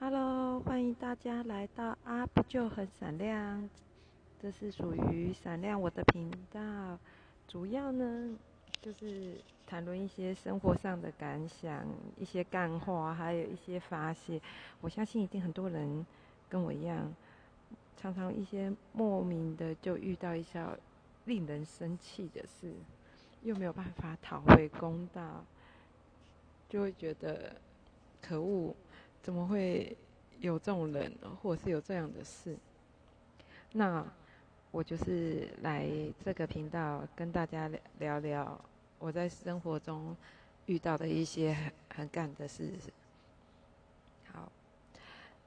Hello，欢迎大家来到阿不就很闪亮，这是属于闪亮我的频道，主要呢就是谈论一些生活上的感想，一些干话，还有一些发泄。我相信一定很多人跟我一样，常常一些莫名的就遇到一些令人生气的事，又没有办法讨回公道，就会觉得可恶。怎么会有这种人，或者是有这样的事？那我就是来这个频道跟大家聊聊我在生活中遇到的一些很很干的事。好，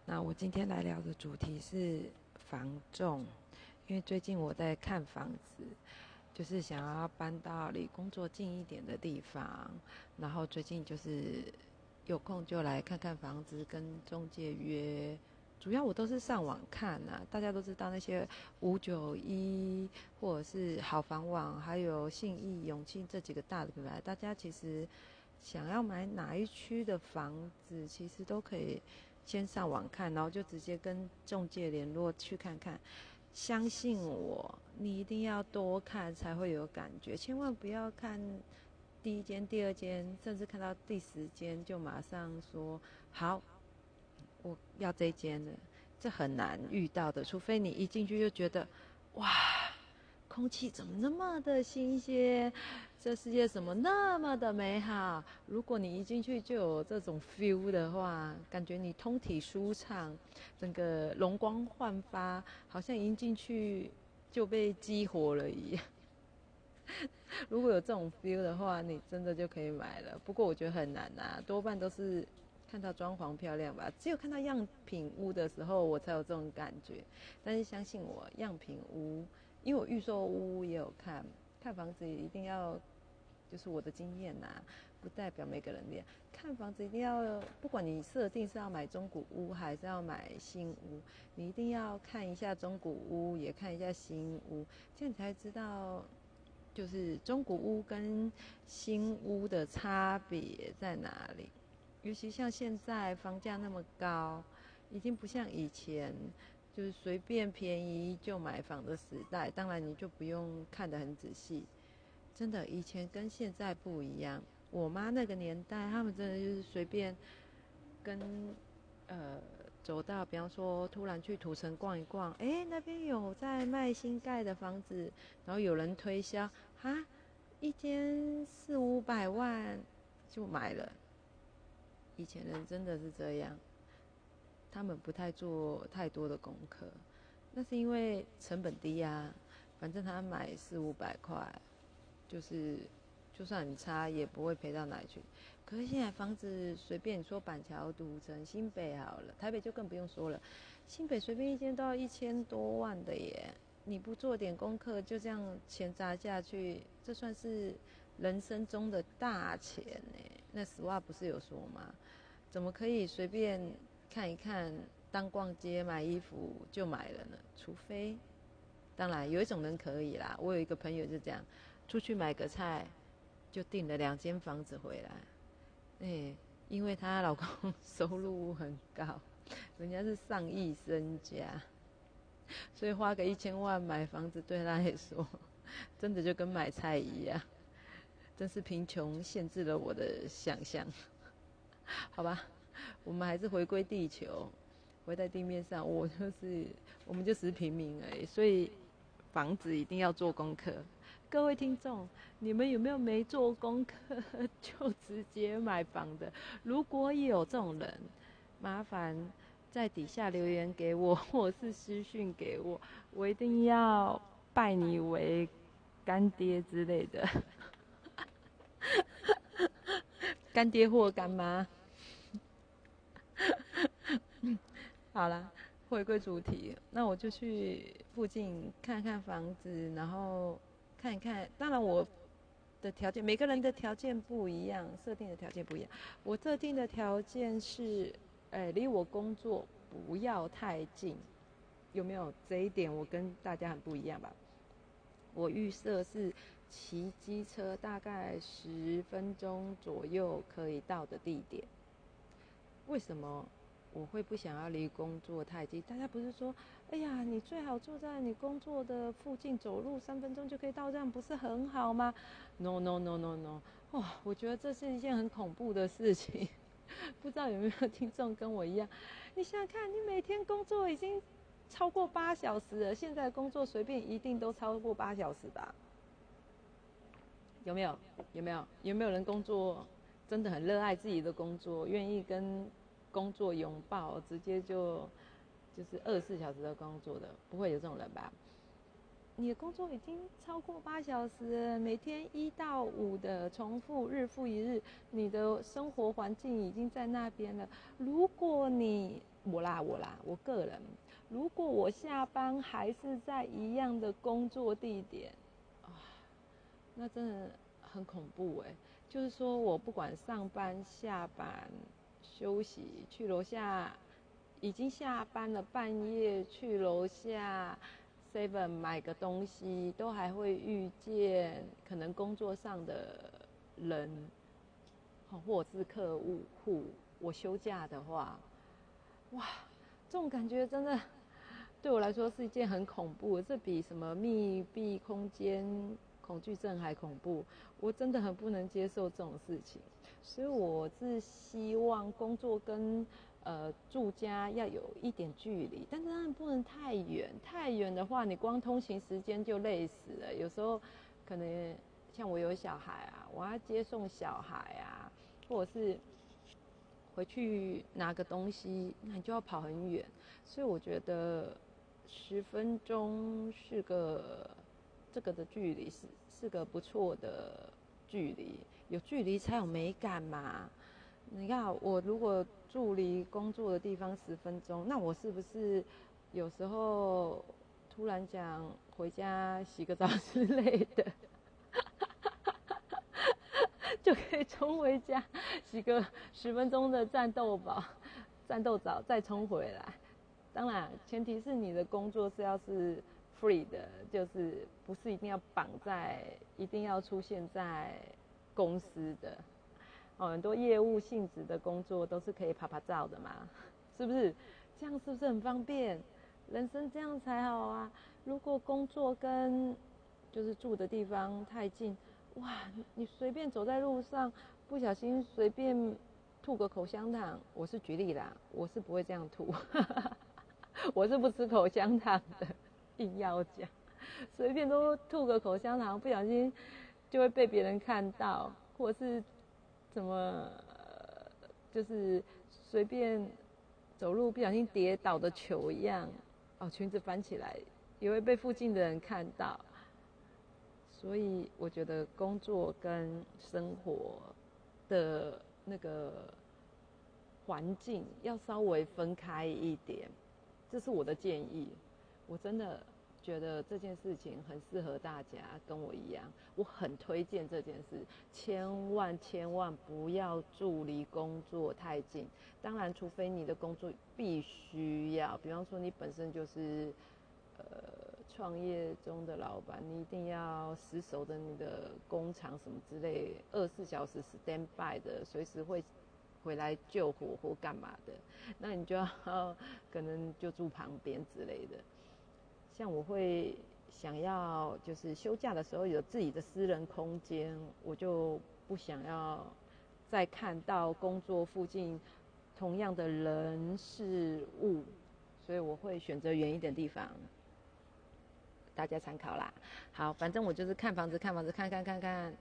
那我今天来聊的主题是房仲，因为最近我在看房子，就是想要搬到离工作近一点的地方，然后最近就是。有空就来看看房子，跟中介约。主要我都是上网看呐，大家都知道那些五九一或者是好房网，还有信义、永庆这几个大的品牌，大家其实想要买哪一区的房子，其实都可以先上网看，然后就直接跟中介联络去看看。相信我，你一定要多看才会有感觉，千万不要看。第一间、第二间，甚至看到第十间，就马上说好，我要这间的，这很难遇到的。除非你一进去就觉得，哇，空气怎么那么的新鲜，这世界怎么那么的美好？如果你一进去就有这种 feel 的话，感觉你通体舒畅，整个容光焕发，好像一进去就被激活了一样。如果有这种 feel 的话，你真的就可以买了。不过我觉得很难呐，多半都是看到装潢漂亮吧。只有看到样品屋的时候，我才有这种感觉。但是相信我，样品屋，因为我预售屋也有看，看房子一定要，就是我的经验呐，不代表每个人的。看房子一定要，不管你设定是要买中古屋还是要买新屋，你一定要看一下中古屋，也看一下新屋，这样才知道。就是中古屋跟新屋的差别在哪里？尤其像现在房价那么高，已经不像以前，就是随便便宜就买房的时代。当然，你就不用看得很仔细。真的，以前跟现在不一样。我妈那个年代，他们真的就是随便跟呃。走到，比方说，突然去土城逛一逛，哎，那边有在卖新盖的房子，然后有人推销，哈，一间四五百万就买了。以前人真的是这样，他们不太做太多的功课，那是因为成本低呀，反正他买四五百块，就是。就算很差，也不会赔到哪里去。可是现在房子随便你说板桥、赌城、新北好了，台北就更不用说了。新北随便一间都要一千多万的耶！你不做点功课，就这样钱砸下去，这算是人生中的大钱呢。那实话不是有说吗？怎么可以随便看一看，当逛街买衣服就买了呢？除非，当然有一种人可以啦。我有一个朋友就这样，出去买个菜。就订了两间房子回来，哎，因为她老公收入很高，人家是上亿身家，所以花个一千万买房子对她来说，真的就跟买菜一样，真是贫穷限制了我的想象。好吧，我们还是回归地球，回在地面上，我就是我们就是平民而已，所以房子一定要做功课。各位听众，你们有没有没做功课就直接买房的？如果有这种人，麻烦在底下留言给我，或是私讯给我，我一定要拜你为干爹之类的。干爹或干妈。好啦，回归主题，那我就去附近看看房子，然后。看一看，当然我的条件，每个人的条件不一样，设定的条件不一样。我设定的条件是，哎，离我工作不要太近，有没有这一点？我跟大家很不一样吧？我预设是骑机车大概十分钟左右可以到的地点。为什么？我会不想要离工作太近。大家不是说，哎呀，你最好住在你工作的附近，走路三分钟就可以到，这样不是很好吗？No No No No No，哇，我觉得这是一件很恐怖的事情。不知道有没有听众跟我一样？你想想看，你每天工作已经超过八小时了，现在工作随便一定都超过八小时吧？有没有？有没有？有没有人工作真的很热爱自己的工作，愿意跟工作拥抱，直接就就是二十四小时的工作的？不会有这种人吧？你的工作已经超过八小时，每天一到五的重复，日复一日，你的生活环境已经在那边了。如果你我啦我啦，我个人，如果我下班还是在一样的工作地点，啊，那真的很恐怖哎。就是说我不管上班、下班、休息，去楼下，已经下班了，半夜去楼下。seven 买个东西都还会遇见可能工作上的人，或者是客户。我休假的话，哇，这种感觉真的对我来说是一件很恐怖。这比什么密闭空间恐惧症还恐怖。我真的很不能接受这种事情，所以我是希望工作跟。呃，住家要有一点距离，但是当然不能太远。太远的话，你光通行时间就累死了。有时候可能像我有小孩啊，我要接送小孩啊，或者是回去拿个东西，那你就要跑很远。所以我觉得十分钟是个这个的距离是是个不错的距离，有距离才有美感嘛。你看我如果。住离工作的地方十分钟，那我是不是有时候突然讲回家洗个澡之类的，就可以冲回家洗个十分钟的战斗澡、战斗澡再冲回来？当然，前提是你的工作是要是 free 的，就是不是一定要绑在、一定要出现在公司的。哦，很多业务性质的工作都是可以拍拍照的嘛，是不是？这样是不是很方便？人生这样才好啊！如果工作跟就是住的地方太近，哇，你随便走在路上，不小心随便吐个口香糖，我是举例啦，我是不会这样吐，我是不吃口香糖的，硬要讲，随便都吐个口香糖，不小心就会被别人看到，或者是。怎么就是随便走路不小心跌倒的球一样哦，裙子翻起来也会被附近的人看到，所以我觉得工作跟生活的那个环境要稍微分开一点，这是我的建议。我真的。觉得这件事情很适合大家，跟我一样，我很推荐这件事，千万千万不要住离工作太近。当然，除非你的工作必须要，比方说你本身就是呃创业中的老板，你一定要死守着你的工厂什么之类，二十四小时 stand by 的，随时会回来救火或干嘛的，那你就要 可能就住旁边之类的。像我会想要，就是休假的时候有自己的私人空间，我就不想要再看到工作附近同样的人事物，所以我会选择远一点地方，大家参考啦。好，反正我就是看房子，看房子，看看看看，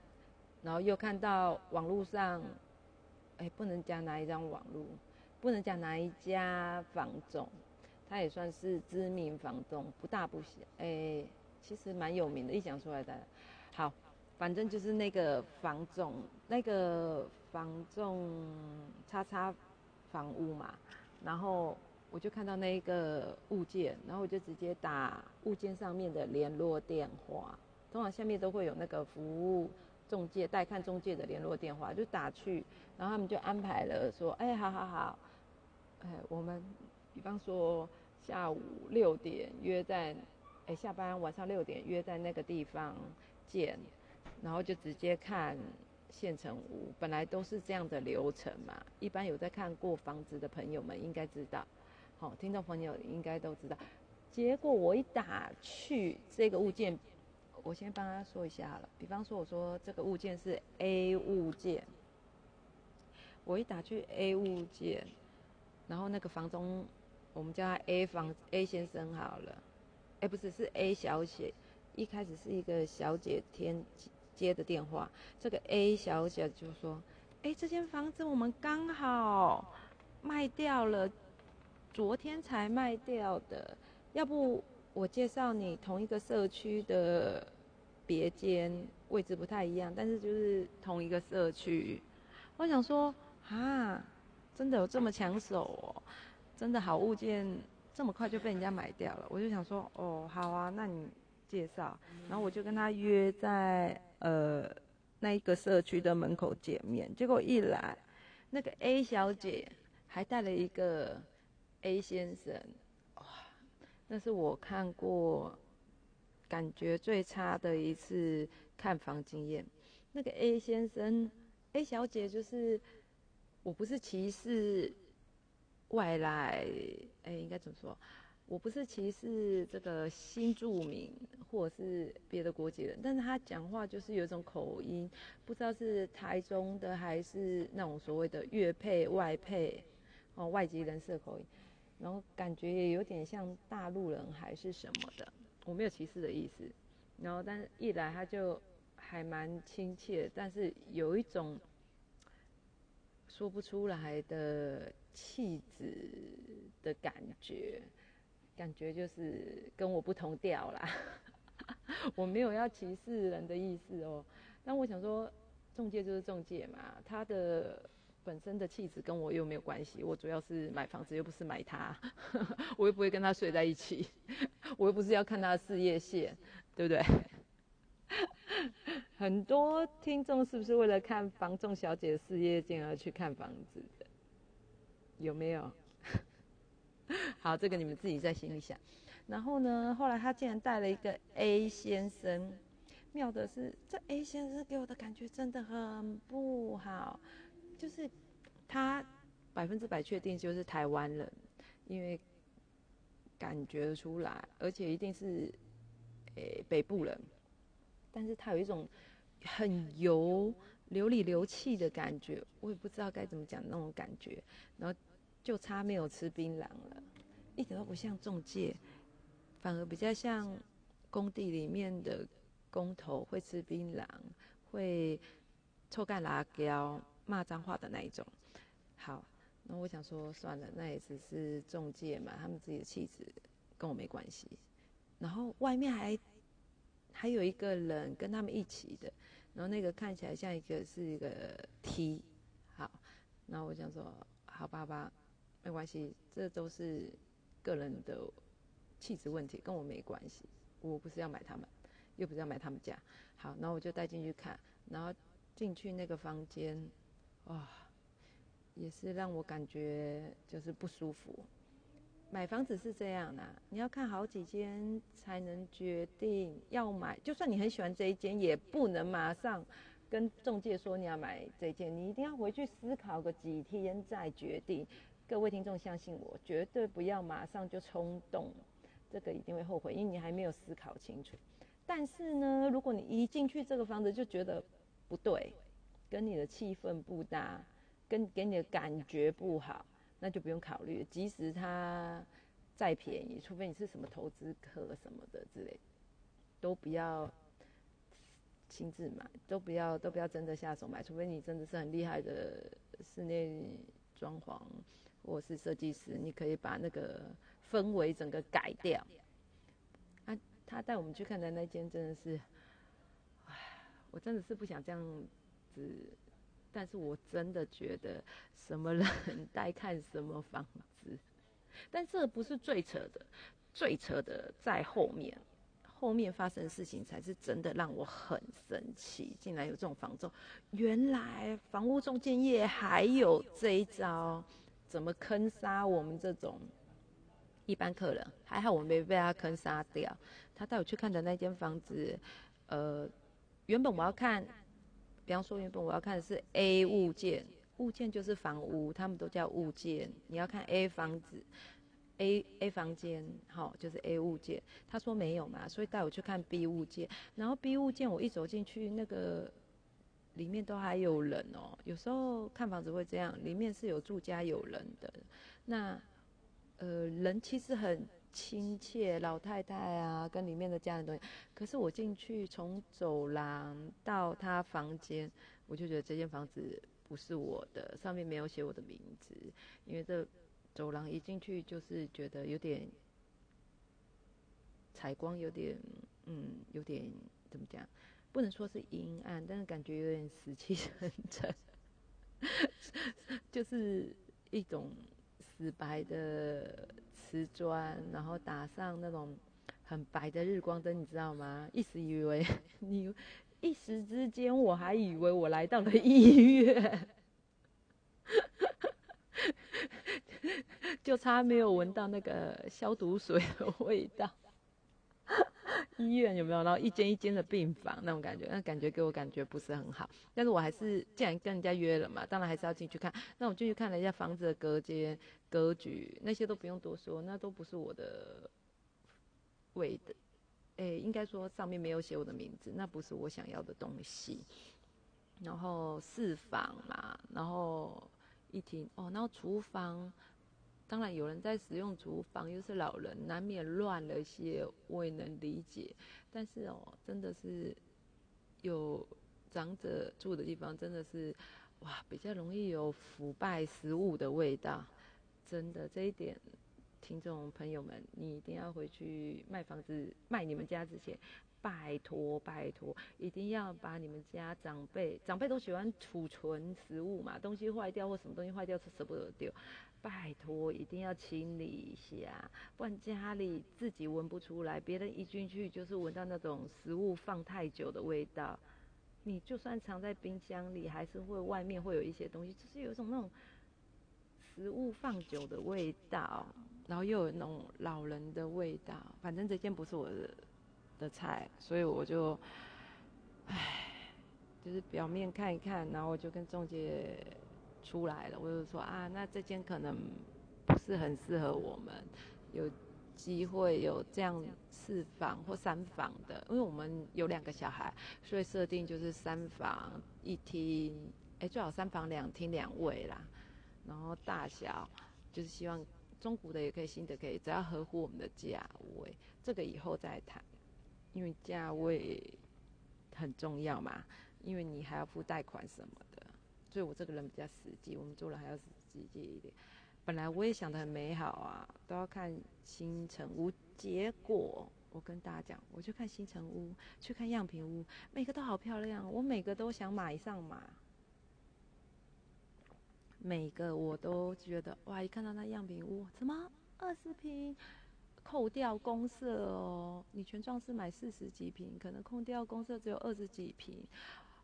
然后又看到网络上，哎，不能讲哪一张网络，不能讲哪一家房总。他也算是知名房东，不大不小，哎，其实蛮有名的。一讲出来的，好，反正就是那个房总，那个房仲叉叉房屋嘛。然后我就看到那一个物件，然后我就直接打物件上面的联络电话，通常下面都会有那个服务中介、带看中介的联络电话，就打去，然后他们就安排了说，哎，好好好，哎，我们比方说。下午六点约在，哎，下班晚上六点约在那个地方见，然后就直接看现成屋，本来都是这样的流程嘛。一般有在看过房子的朋友们应该知道，好，听众朋友应该都知道。结果我一打去这个物件，我先帮他说一下了。比方说，我说这个物件是 A 物件，我一打去 A 物件，然后那个房东，我们叫他 A 房 A 先生好了，哎，不是是 A 小姐，一开始是一个小姐天接的电话，这个 A 小姐就说，哎，这间房子我们刚好卖掉了，昨天才卖掉的。要不我介绍你同一个社区的别间，位置不太一样，但是就是同一个社区。我想说，啊，真的有这么抢手哦？真的好物件这么快就被人家买掉了？我就想说，哦，好啊，那你介绍。然后我就跟他约在呃那一个社区的门口见面。结果一来，那个 A 小姐还带了一个 A 先生。哇那是我看过感觉最差的一次看房经验。那个 A 先生、A 小姐，就是我不是歧视外来，哎，应该怎么说？我不是歧视这个新住民或者是别的国籍人，但是他讲话就是有一种口音，不知道是台中的还是那种所谓的粤配、外配哦，外籍人士的口音。然后感觉也有点像大陆人还是什么的，我没有歧视的意思。然后，但是一来他就还蛮亲切，但是有一种说不出来的气质的感觉，感觉就是跟我不同调啦。我没有要歧视人的意思哦，但我想说，中介就是中介嘛，他的。本身的气质跟我又没有关系，我主要是买房子，又不是买他，我又不会跟他睡在一起，我又不是要看他的事业线，对不对？很多听众是不是为了看房仲小姐的事业线而去看房子？有没有？好，这个你们自己在心里想。然后呢，后来他竟然带了一个 A 先生，妙的是，这 A 先生给我的感觉真的很不好。就是他百分之百确定就是台湾人，因为感觉出来，而且一定是诶北部人，但是他有一种很油、流里流气的感觉，我也不知道该怎么讲那种感觉。然后就差没有吃槟榔了，一点都不像中介，反而比较像工地里面的工头会吃槟榔，会臭干辣椒。骂脏话的那一种，好，那我想说算了，那也只是中介嘛，他们自己的气质跟我没关系。然后外面还还有一个人跟他们一起的，然后那个看起来像一个是一个 T，好，那我想说好爸爸，没关系，这都是个人的气质问题，跟我没关系。我不是要买他们，又不是要买他们家。好，然后我就带进去看，然后进去那个房间。哇，也是让我感觉就是不舒服。买房子是这样的，你要看好几间才能决定要买。就算你很喜欢这一间，也不能马上跟中介说你要买这一间，你一定要回去思考个几天再决定。各位听众相信我，绝对不要马上就冲动，这个一定会后悔，因为你还没有思考清楚。但是呢，如果你一进去这个房子就觉得不对。跟你的气氛不搭，跟给你的感觉不好，那就不用考虑。即使它再便宜，除非你是什么投资客什么的之类，都不要亲自买，都不要都不要真的下手买。除非你真的是很厉害的室内装潢或是设计师，你可以把那个氛围整个改掉。啊，他带我们去看的那间真的是，唉，我真的是不想这样。子，但是我真的觉得什么人 带看什么房子，但这不是最扯的，最扯的在后面，后面发生的事情才是真的让我很生气。竟然有这种房仲，原来房屋中介业还有这一招，怎么坑杀我们这种一般客人？还好我没被他坑杀掉。他带我去看的那间房子，呃，原本我要看。比方说原本我要看的是 A 物件，物件就是房屋，他们都叫物件。你要看 A 房子，A A 房间，好，就是 A 物件。他说没有嘛，所以带我去看 B 物件。然后 B 物件我一走进去，那个里面都还有人哦。有时候看房子会这样，里面是有住家有人的。那呃，人其实很。亲切老太太啊，跟里面的家人都。可是我进去从走廊到他房间，我就觉得这间房子不是我的，上面没有写我的名字。因为这走廊一进去就是觉得有点采光，有点嗯，有点怎么讲？不能说是阴暗，但是感觉有点死气沉沉，就是一种死白的。瓷砖，然后打上那种很白的日光灯，你知道吗？一时以为 你，一时之间我还以为我来到了医院，就差没有闻到那个消毒水的味道。医院有没有？然后一间一间的病房那种感觉，那感觉给我感觉不是很好。但是我还是既然跟人家约了嘛，当然还是要进去看。那我进去看了一下房子的隔间、格局，那些都不用多说，那都不是我的味的。哎，应该说上面没有写我的名字，那不是我想要的东西。然后四房嘛，然后一厅哦，然后厨房。当然有人在使用厨房，又是老人，难免乱了些，我也能理解。但是哦，真的是有长者住的地方，真的是哇，比较容易有腐败食物的味道。真的这一点，听众朋友们，你一定要回去卖房子卖你们家之前，拜托拜托，一定要把你们家长辈长辈都喜欢储存食物嘛，东西坏掉或什么东西坏掉是舍不得丢。拜托，一定要清理一下，不然家里自己闻不出来，别人一进去就是闻到那种食物放太久的味道。你就算藏在冰箱里，还是会外面会有一些东西，就是有一种那种食物放久的味道，然后又有那种老人的味道。反正这件不是我的的菜，所以我就，唉，就是表面看一看，然后我就跟中介。出来了，我就说啊，那这间可能不是很适合我们，有机会有这样四房或三房的，因为我们有两个小孩，所以设定就是三房一厅，哎，最好三房两厅两卫啦，然后大小就是希望中古的也可以，新的可以，只要合乎我们的价位，这个以后再谈，因为价位很重要嘛，因为你还要付贷款什么的。所以我这个人比较实际，我们做人还要实际一点。本来我也想得很美好啊，都要看新城屋。结果我跟大家讲，我去看新城屋，去看样品屋，每个都好漂亮，我每个都想买上嘛。每个我都觉得哇，一看到那样品屋，怎么二十平，扣掉公社哦，你全幢是买四十几平，可能空掉公社只有二十几平。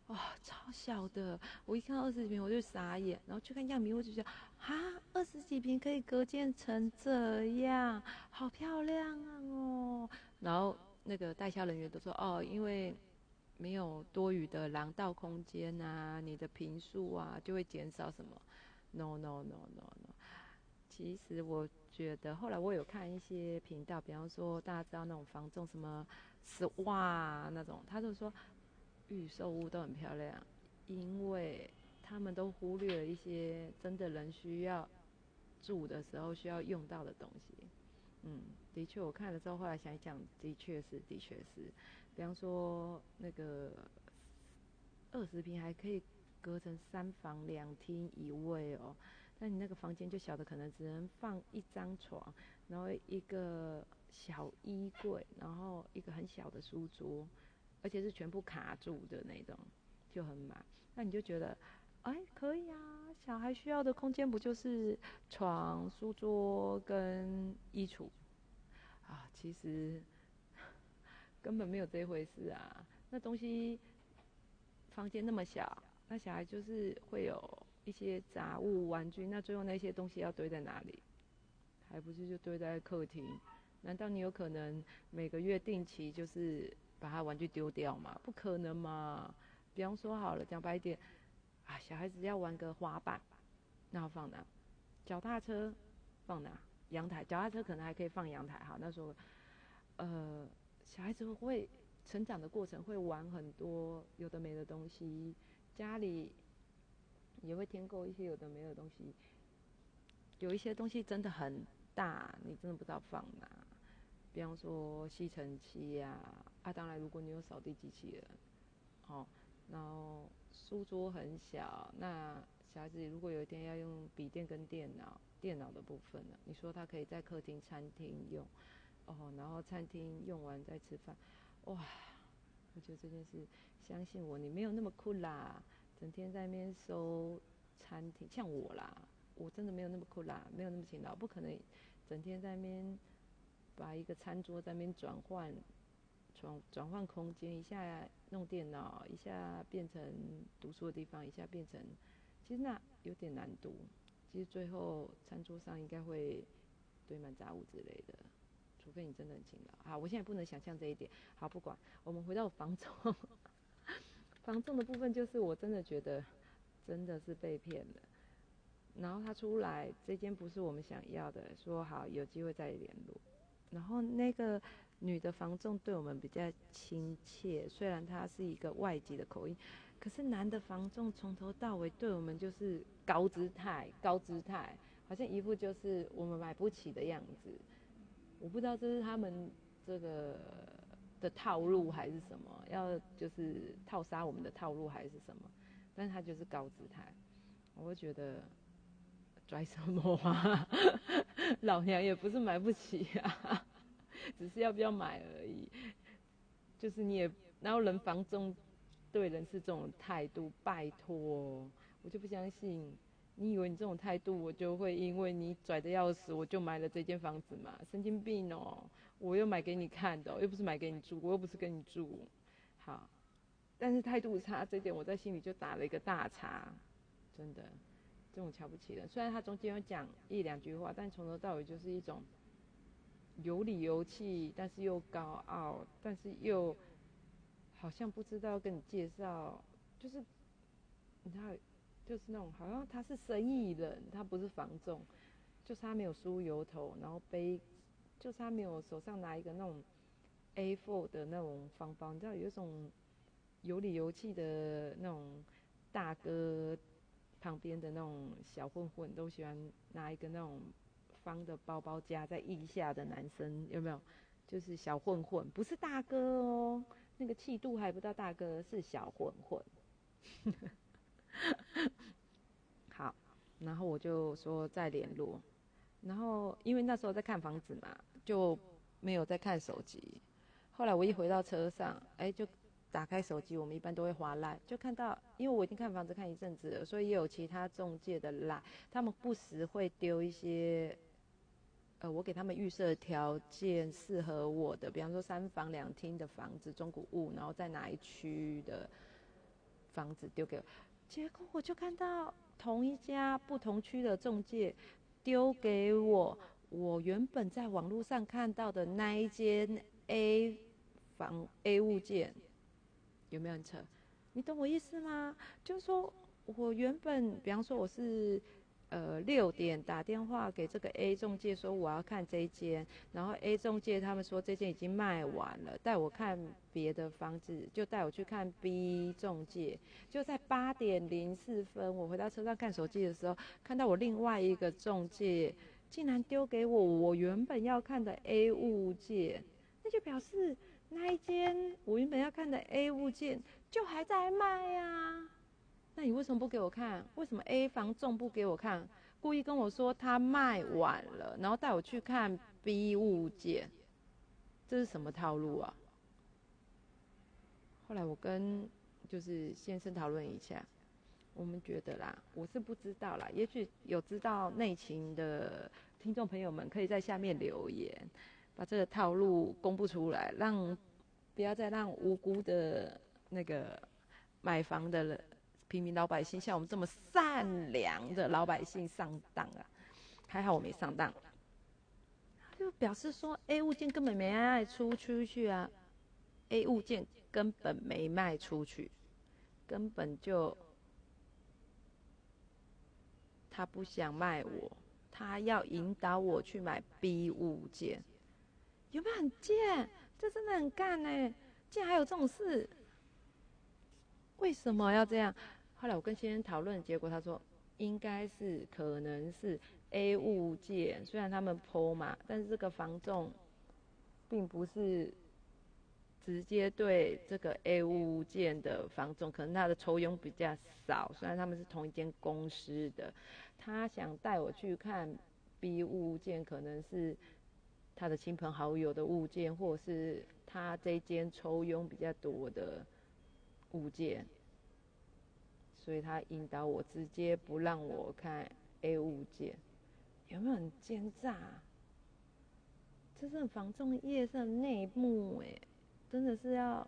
哇，超小的！我一看到二十几平，我就傻眼。然后去看样品，我就觉得，啊，二十几平可以隔间成这样，好漂亮啊！哦，然后那个代销人员都说，哦，因为没有多余的廊道空间啊，你的平数啊就会减少什么？No No No No No。其实我觉得，后来我有看一些频道，比方说大家知道那种房仲什么丝袜那种，他就说。预售屋都很漂亮，因为他们都忽略了一些真的人需要住的时候需要用到的东西。嗯，的确，我看了之后，后来想一想，的确是，的确是。比方说，那个二十平还可以隔成三房两厅一卫哦，那你那个房间就小的，可能只能放一张床，然后一个小衣柜，然后一个很小的书桌。而且是全部卡住的那种，就很满。那你就觉得，哎，可以啊，小孩需要的空间不就是床、书桌跟衣橱啊？其实 根本没有这回事啊。那东西房间那么小，那小孩就是会有一些杂物、玩具，那最后那些东西要堆在哪里？还不是就堆在客厅？难道你有可能每个月定期就是？把他玩具丢掉吗？不可能嘛！比方说好了，讲白一点，啊，小孩子要玩个滑板，那要放哪？脚踏车放哪？阳台，脚踏车可能还可以放阳台哈。那时候，呃，小孩子会成长的过程会玩很多有的没的东西，家里也会添购一些有的没的东西。有一些东西真的很大，你真的不知道放哪。比方说吸尘器呀，啊，当然如果你有扫地机器人，哦，然后书桌很小，那小孩子如果有一天要用笔电跟电脑，电脑的部分呢，你说他可以在客厅、餐厅用，哦，然后餐厅用完再吃饭，哇，我觉得这件事，相信我，你没有那么酷啦，整天在那边收餐厅，像我啦，我真的没有那么酷啦，没有那么勤劳，不可能整天在那边把一个餐桌在那边转换，转转换空间，一下弄电脑，一下变成读书的地方，一下变成。其实那有点难读，其实最后餐桌上应该会堆满杂物之类的，除非你真的很勤劳。好，我现在不能想象这一点。好，不管，我们回到房中，房仲的部分就是我真的觉得真的是被骗了。然后他出来，这间不是我们想要的，说好有机会再联络。然后那个女的房仲对我们比较亲切，虽然她是一个外籍的口音。可是男的房仲从头到尾对我们就是高姿态，高姿态，好像一副就是我们买不起的样子。我不知道这是他们这个的套路还是什么，要就是套杀我们的套路还是什么？但是他就是高姿态，我会觉得拽什么啊？老娘也不是买不起啊，只是要不要买而已。就是你也，然后人房中。对人是这种态度，拜托，我就不相信。你以为你这种态度，我就会因为你拽的要死，我就买了这间房子嘛？神经病哦！我又买给你看的，又不是买给你住，我又不是跟你住。好，但是态度差这点，我在心里就打了一个大叉。真的，这种瞧不起人。虽然他中间有讲一两句话，但从头到尾就是一种有理有气，但是又高傲，但是又。好像不知道跟你介绍，就是，你知道，就是那种好像他是生意人，他不是房仲，就是他没有梳油头，然后背，就是他没有手上拿一个那种 A4 的那种方包，你知道有一种有理有气的那种大哥旁边的那种小混混都喜欢拿一个那种方的包包夹在腋下的男生有没有？就是小混混，不是大哥哦。那个气度还不到大哥，是小混混。好，然后我就说再联络，然后因为那时候在看房子嘛，就没有在看手机。后来我一回到车上，哎，就打开手机，我们一般都会划赖，就看到，因为我已经看房子看一阵子了，所以也有其他中介的赖，他们不时会丢一些。呃，我给他们预设条件适合我的，比方说三房两厅的房子，中古屋，然后在哪一区的房子丢给我，结果我就看到同一家不同区的中介丢给我，我原本在网络上看到的那一间 A 房 A 物件，有没有人扯？你懂我意思吗？就是说我原本，比方说我是。呃，六点打电话给这个 A 中介说我要看这间，然后 A 中介他们说这间已经卖完了，带我看别的房子，就带我去看 B 中介。就在八点零四分，我回到车上看手机的时候，看到我另外一个中介竟然丢给我我原本要看的 A 物件，那就表示那一间我原本要看的 A 物件就还在卖呀。那你为什么不给我看？为什么 A 房仲不给我看？故意跟我说他卖完了，然后带我去看 B 物件，这是什么套路啊？后来我跟就是先生讨论一下，我们觉得啦，我是不知道啦，也许有知道内情的听众朋友们可以在下面留言，把这个套路公布出来，让不要再让无辜的那个买房的人。平民老百姓像我们这么善良的老百姓上当啊，还好我没上当。就表示说 A 物件根本没卖出出去啊，A 物件根本没卖出去，根本就他不想卖我，他要引导我去买 B 物件，有没有很贱？这真的很干呢，竟然还有这种事，为什么要这样？后来我跟先生讨论，结果他说应该是可能是 A 物件，虽然他们剖嘛，但是这个房仲并不是直接对这个 A 物件的房仲，可能他的抽佣比较少，虽然他们是同一间公司的，他想带我去看 B 物件，可能是他的亲朋好友的物件，或是他这间抽佣比较多的物件。所以他引导我，直接不让我看 A 物件，有没有很奸诈？这是防重业上内幕哎，真的是要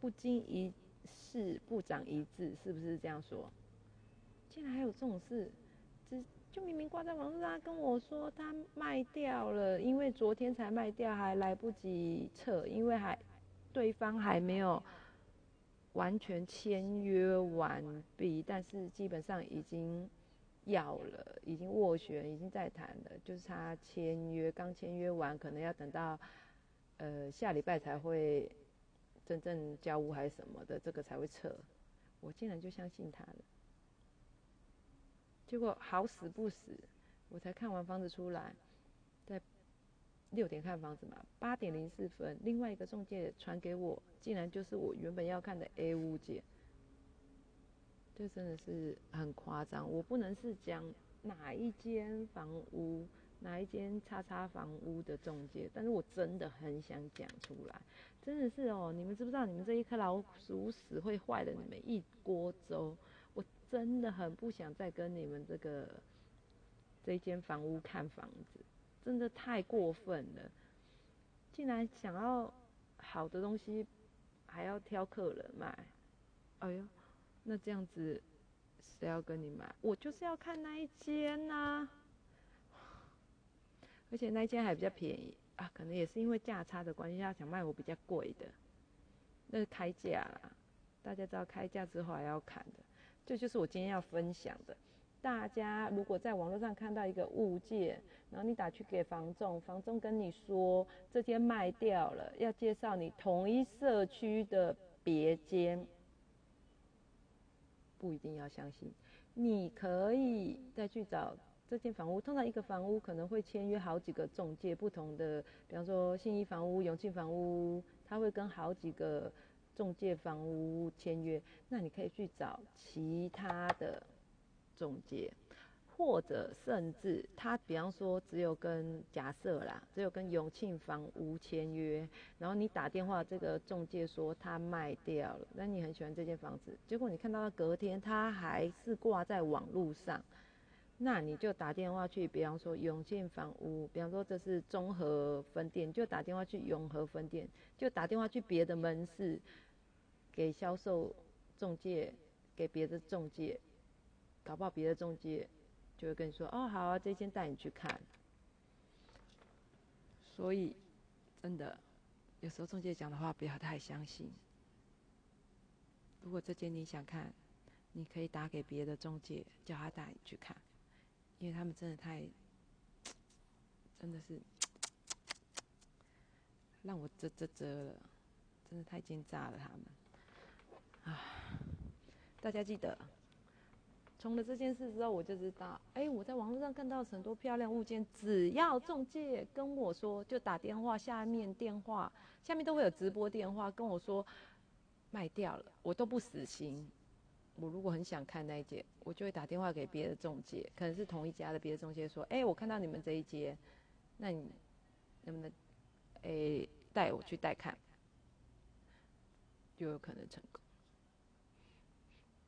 不经一事不长一智，是不是这样说？竟然还有这种事，只就明明挂在网络上跟我说他卖掉了，因为昨天才卖掉，还来不及撤，因为还对方还没有。完全签约完毕，但是基本上已经要了，已经斡旋，已经在谈了，就是他签约刚签约完，可能要等到呃下礼拜才会真正交屋还是什么的，这个才会撤。我竟然就相信他了，结果好死不死，我才看完房子出来，六点看房子嘛，八点零四分，另外一个中介传给我，竟然就是我原本要看的 A 屋姐，这真的是很夸张。我不能是讲哪一间房屋，哪一间叉叉房屋的中介，但是我真的很想讲出来，真的是哦，你们知不知道，你们这一颗老鼠屎会坏了你们一锅粥。我真的很不想再跟你们这个这间房屋看房子。真的太过分了！竟然想要好的东西，还要挑客人买。哎呦，那这样子谁要跟你买？我就是要看那一间呐。而且那一间还比较便宜啊，可能也是因为价差的关系，他想卖我比较贵的。那是开价啦，大家知道开价之后还要砍的。这就是我今天要分享的。大家如果在网络上看到一个物件，然后你打去给房仲，房仲跟你说这间卖掉了，要介绍你同一社区的别间，不一定要相信。你可以再去找这间房屋，通常一个房屋可能会签约好几个中介，不同的，比方说信义房屋、永庆房屋，他会跟好几个中介房屋签约，那你可以去找其他的。中介，或者甚至他，比方说只有跟假设啦，只有跟永庆房屋签约，然后你打电话，这个中介说他卖掉了，那你很喜欢这间房子，结果你看到他隔天他还是挂在网络上，那你就打电话去，比方说永庆房屋，比方说这是综合分店，就打电话去永和分店，就打电话去别的门市，给销售中介，给别的中介。搞不好别的中介就会跟你说：“哦，好啊，这间带你去看。”所以，真的，有时候中介讲的话不要太相信。如果这间你想看，你可以打给别的中介，叫他带你去看，因为他们真的太，真的是让我啧啧啧了，真的太奸诈了他们。啊，大家记得。从了这件事之后，我就知道，哎，我在网络上看到很多漂亮物件，只要中介跟我说，就打电话，下面电话下面都会有直播电话跟我说卖掉了，我都不死心。我如果很想看那一件，我就会打电话给别的中介，可能是同一家的别的中介说，哎，我看到你们这一间，那你能不能哎带我去带看，就有可能成功，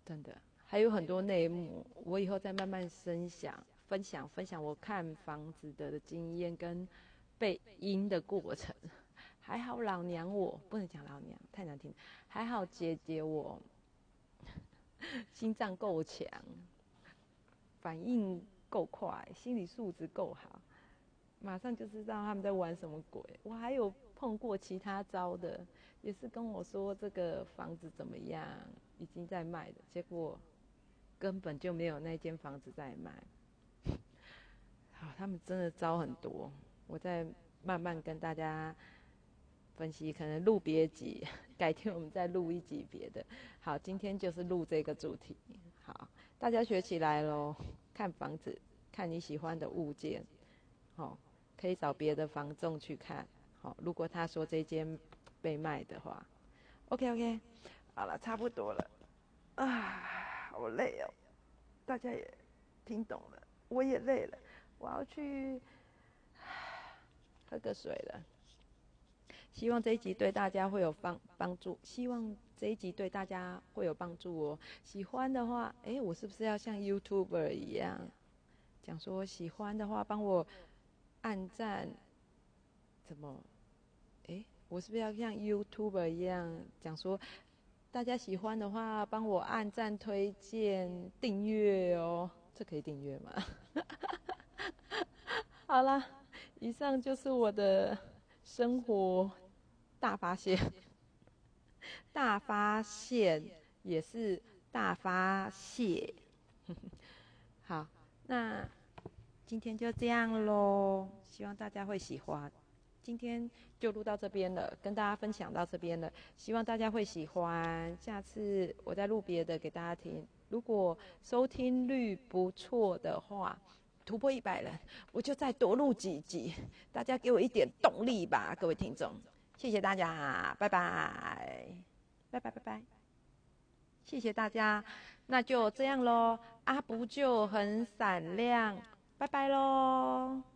真的。还有很多内幕，我以后再慢慢分享、分享、分享我看房子的经验跟被阴的过程。还好老娘我不能讲老娘太难听，还好姐姐我心脏够强，反应够快，心理素质够好，马上就知道他们在玩什么鬼。我还有碰过其他招的，也是跟我说这个房子怎么样，已经在卖的，结果根本就没有那间房子在卖。好，他们真的招很多，我再慢慢跟大家分析，可能录别集，改天我们再录一集别的。好，今天就是录这个主题。好，大家学起来喽，看房子，看你喜欢的物件，好。可以找别的房仲去看，好，如果他说这间被卖的话，OK OK，好了，差不多了，啊，好累哦，大家也听懂了，我也累了，我要去 喝个水了。希望这一集对大家会有帮帮助，希望这一集对大家会有帮助哦。喜欢的话，哎，我是不是要像 YouTuber 一样，讲说喜欢的话帮我。按赞，怎么？哎，我是不是要像 YouTuber 一样讲说，大家喜欢的话，帮我按赞、推荐、订阅哦？这可以订阅吗？好啦，以上就是我的生活大发现，大发现也是大发泄。好，那。今天就这样喽，希望大家会喜欢。今天就录到这边了，跟大家分享到这边了，希望大家会喜欢。下次我再录别的给大家听。如果收听率不错的话，突破一百人，我就再多录几集。大家给我一点动力吧，各位听众。谢谢大家，拜拜，拜拜拜拜。谢谢大家，那就这样喽。阿不就很闪亮。拜拜喽。